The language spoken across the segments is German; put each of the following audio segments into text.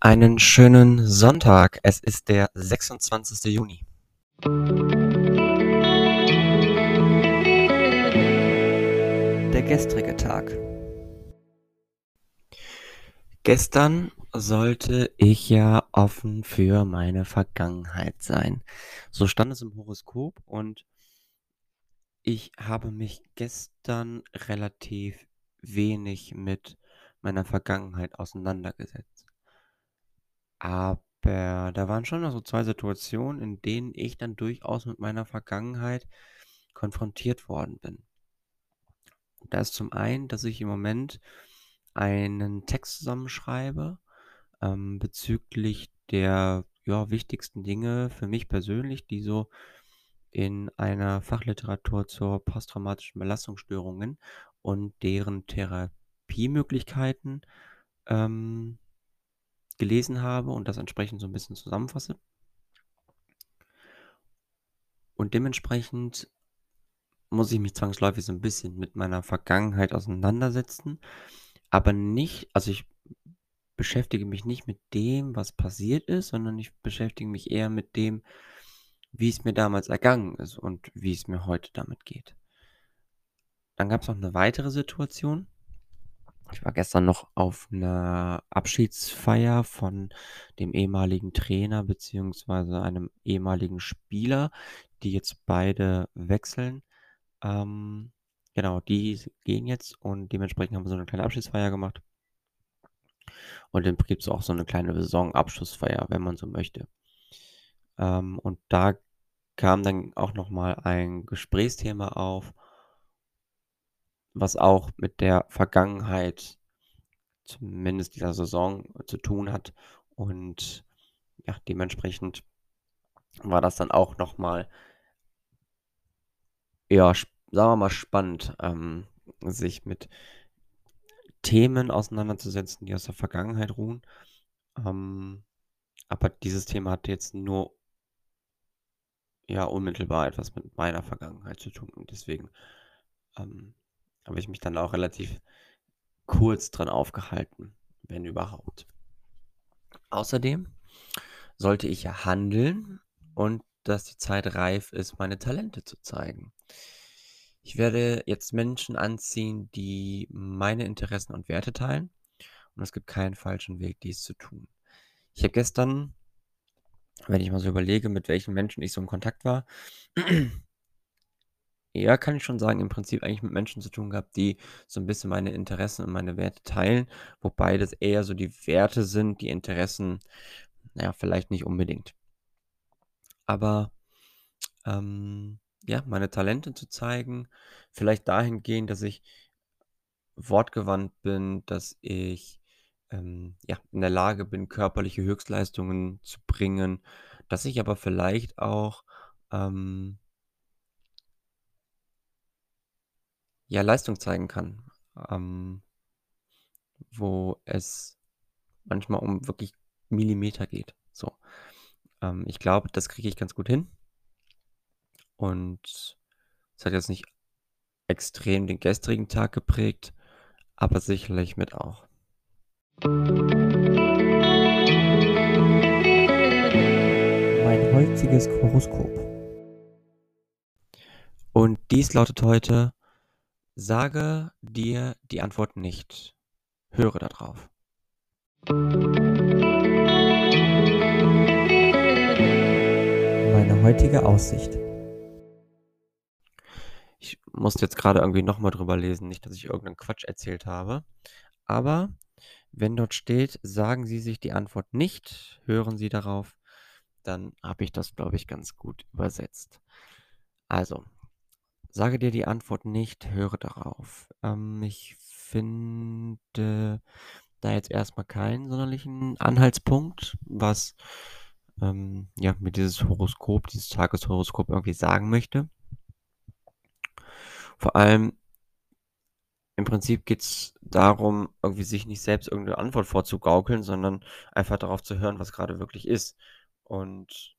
Einen schönen Sonntag. Es ist der 26. Juni. Der gestrige Tag. Gestern sollte ich ja offen für meine Vergangenheit sein. So stand es im Horoskop und ich habe mich gestern relativ wenig mit meiner Vergangenheit auseinandergesetzt. Aber da waren schon noch so zwei Situationen, in denen ich dann durchaus mit meiner Vergangenheit konfrontiert worden bin. Da ist zum einen, dass ich im Moment einen Text zusammenschreibe ähm, bezüglich der ja, wichtigsten Dinge für mich persönlich, die so in einer Fachliteratur zur posttraumatischen Belastungsstörungen und deren Therapiemöglichkeiten ähm, gelesen habe und das entsprechend so ein bisschen zusammenfasse. Und dementsprechend muss ich mich zwangsläufig so ein bisschen mit meiner Vergangenheit auseinandersetzen, aber nicht, also ich beschäftige mich nicht mit dem, was passiert ist, sondern ich beschäftige mich eher mit dem, wie es mir damals ergangen ist und wie es mir heute damit geht. Dann gab es noch eine weitere Situation. Ich war gestern noch auf einer Abschiedsfeier von dem ehemaligen Trainer beziehungsweise einem ehemaligen Spieler, die jetzt beide wechseln. Ähm, genau, die gehen jetzt und dementsprechend haben wir so eine kleine Abschiedsfeier gemacht. Und im Prinzip so auch so eine kleine Saisonabschlussfeier, wenn man so möchte. Ähm, und da kam dann auch nochmal ein Gesprächsthema auf, was auch mit der Vergangenheit, zumindest dieser Saison, zu tun hat. Und ja, dementsprechend war das dann auch nochmal, ja, sagen wir mal, spannend, ähm, sich mit Themen auseinanderzusetzen, die aus der Vergangenheit ruhen. Ähm, aber dieses Thema hat jetzt nur ja unmittelbar etwas mit meiner Vergangenheit zu tun. Und deswegen ähm, habe ich mich dann auch relativ kurz dran aufgehalten, wenn überhaupt. Außerdem sollte ich ja handeln und dass die Zeit reif ist, meine Talente zu zeigen. Ich werde jetzt Menschen anziehen, die meine Interessen und Werte teilen und es gibt keinen falschen Weg, dies zu tun. Ich habe gestern, wenn ich mal so überlege, mit welchen Menschen ich so in Kontakt war, ja, kann ich schon sagen, im Prinzip eigentlich mit Menschen zu tun gehabt, die so ein bisschen meine Interessen und meine Werte teilen, wobei das eher so die Werte sind, die Interessen, naja, vielleicht nicht unbedingt. Aber ähm, ja, meine Talente zu zeigen, vielleicht dahingehend, dass ich wortgewandt bin, dass ich ähm, ja, in der Lage bin, körperliche Höchstleistungen zu bringen, dass ich aber vielleicht auch ähm, ja, Leistung zeigen kann, ähm, wo es manchmal um wirklich Millimeter geht. So. Ähm, ich glaube, das kriege ich ganz gut hin. Und es hat jetzt nicht extrem den gestrigen Tag geprägt, aber sicherlich mit auch. Mein heutiges Horoskop. Und dies lautet heute, sage dir die Antwort nicht. Höre darauf. Meine heutige Aussicht. Ich musste jetzt gerade irgendwie nochmal drüber lesen, nicht, dass ich irgendeinen Quatsch erzählt habe. Aber wenn dort steht, sagen Sie sich die Antwort nicht, hören Sie darauf, dann habe ich das, glaube ich, ganz gut übersetzt. Also, sage dir die Antwort nicht, höre darauf. Ähm, ich finde da jetzt erstmal keinen sonderlichen Anhaltspunkt, was ähm, ja, mir dieses Horoskop, dieses Tageshoroskop irgendwie sagen möchte. Vor allem im Prinzip geht es darum, irgendwie sich nicht selbst irgendeine Antwort vorzugaukeln, sondern einfach darauf zu hören, was gerade wirklich ist. Und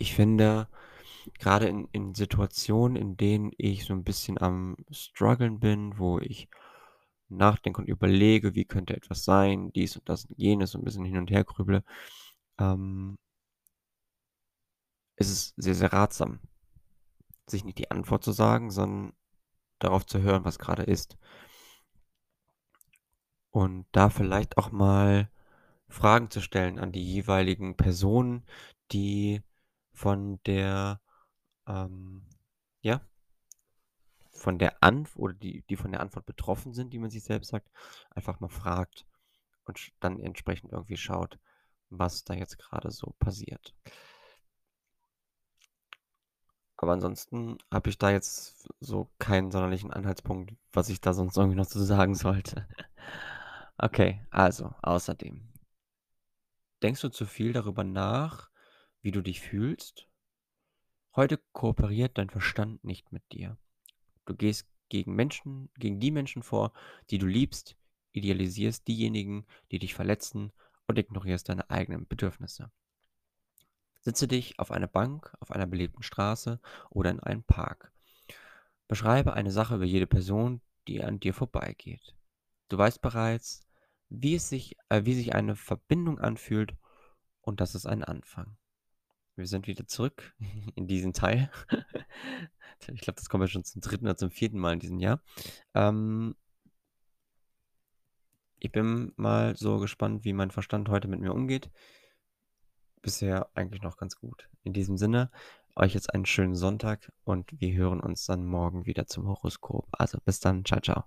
ich finde, gerade in, in Situationen, in denen ich so ein bisschen am struggeln bin, wo ich nachdenke und überlege, wie könnte etwas sein, dies und das und jenes, so 'n bisschen hin und her grüble, ähm ist es sehr, sehr ratsam sich nicht die Antwort zu sagen, sondern darauf zu hören, was grade ist. Und da vielleicht auch mal Fragen zu stellen an die jeweiligen Personen, die von der, ähm ja von der Antw oder die die von der Antwort betroffen sind, die man sich selbst sagt, einfach mal fragt und dann entsprechend irgendwie schaut, was da jetzt grade so passiert. Aber ansonsten habe ich da jetzt so keinen sonderlichen Anhaltspunkt, was ich da sonst irgendwie noch zu sagen sollte. Okay, also außerdem denkst du zu viel darüber nach, wie du dich fühlst? Heute kooperiert dein Verstand nicht mit dir. Du gehst gegen Menschen gegen die Menschen vor, die du liebst, idealisierst diejenigen, die dich verletzen und ignorierst deine eigenen Bedürfnisse. Setze dich auf eine Bank auf einer belebten Straße oder in einen Park. Beschreibe eine Sache über jede Person, die an dir vorbeigeht. Du weißt bereits, wie es sich äh, wie sich eine Verbindung anfühlt und das ist ein Anfang. Wir sind wieder zurück in diesem Teil. Ich glaube, das kommt ja schon zum 3. oder zum 4. Mal in diesem Jahr. Ähm ich bin mal so gespannt, wie mein Verstand heute mit mir umgeht. Bisher eigentlich noch ganz gut. In diesem Sinne, euch jetzt einen schönen Sonntag und wir hören uns dann morgen wieder zum Horoskop. Also bis dann. Tschau, tschau.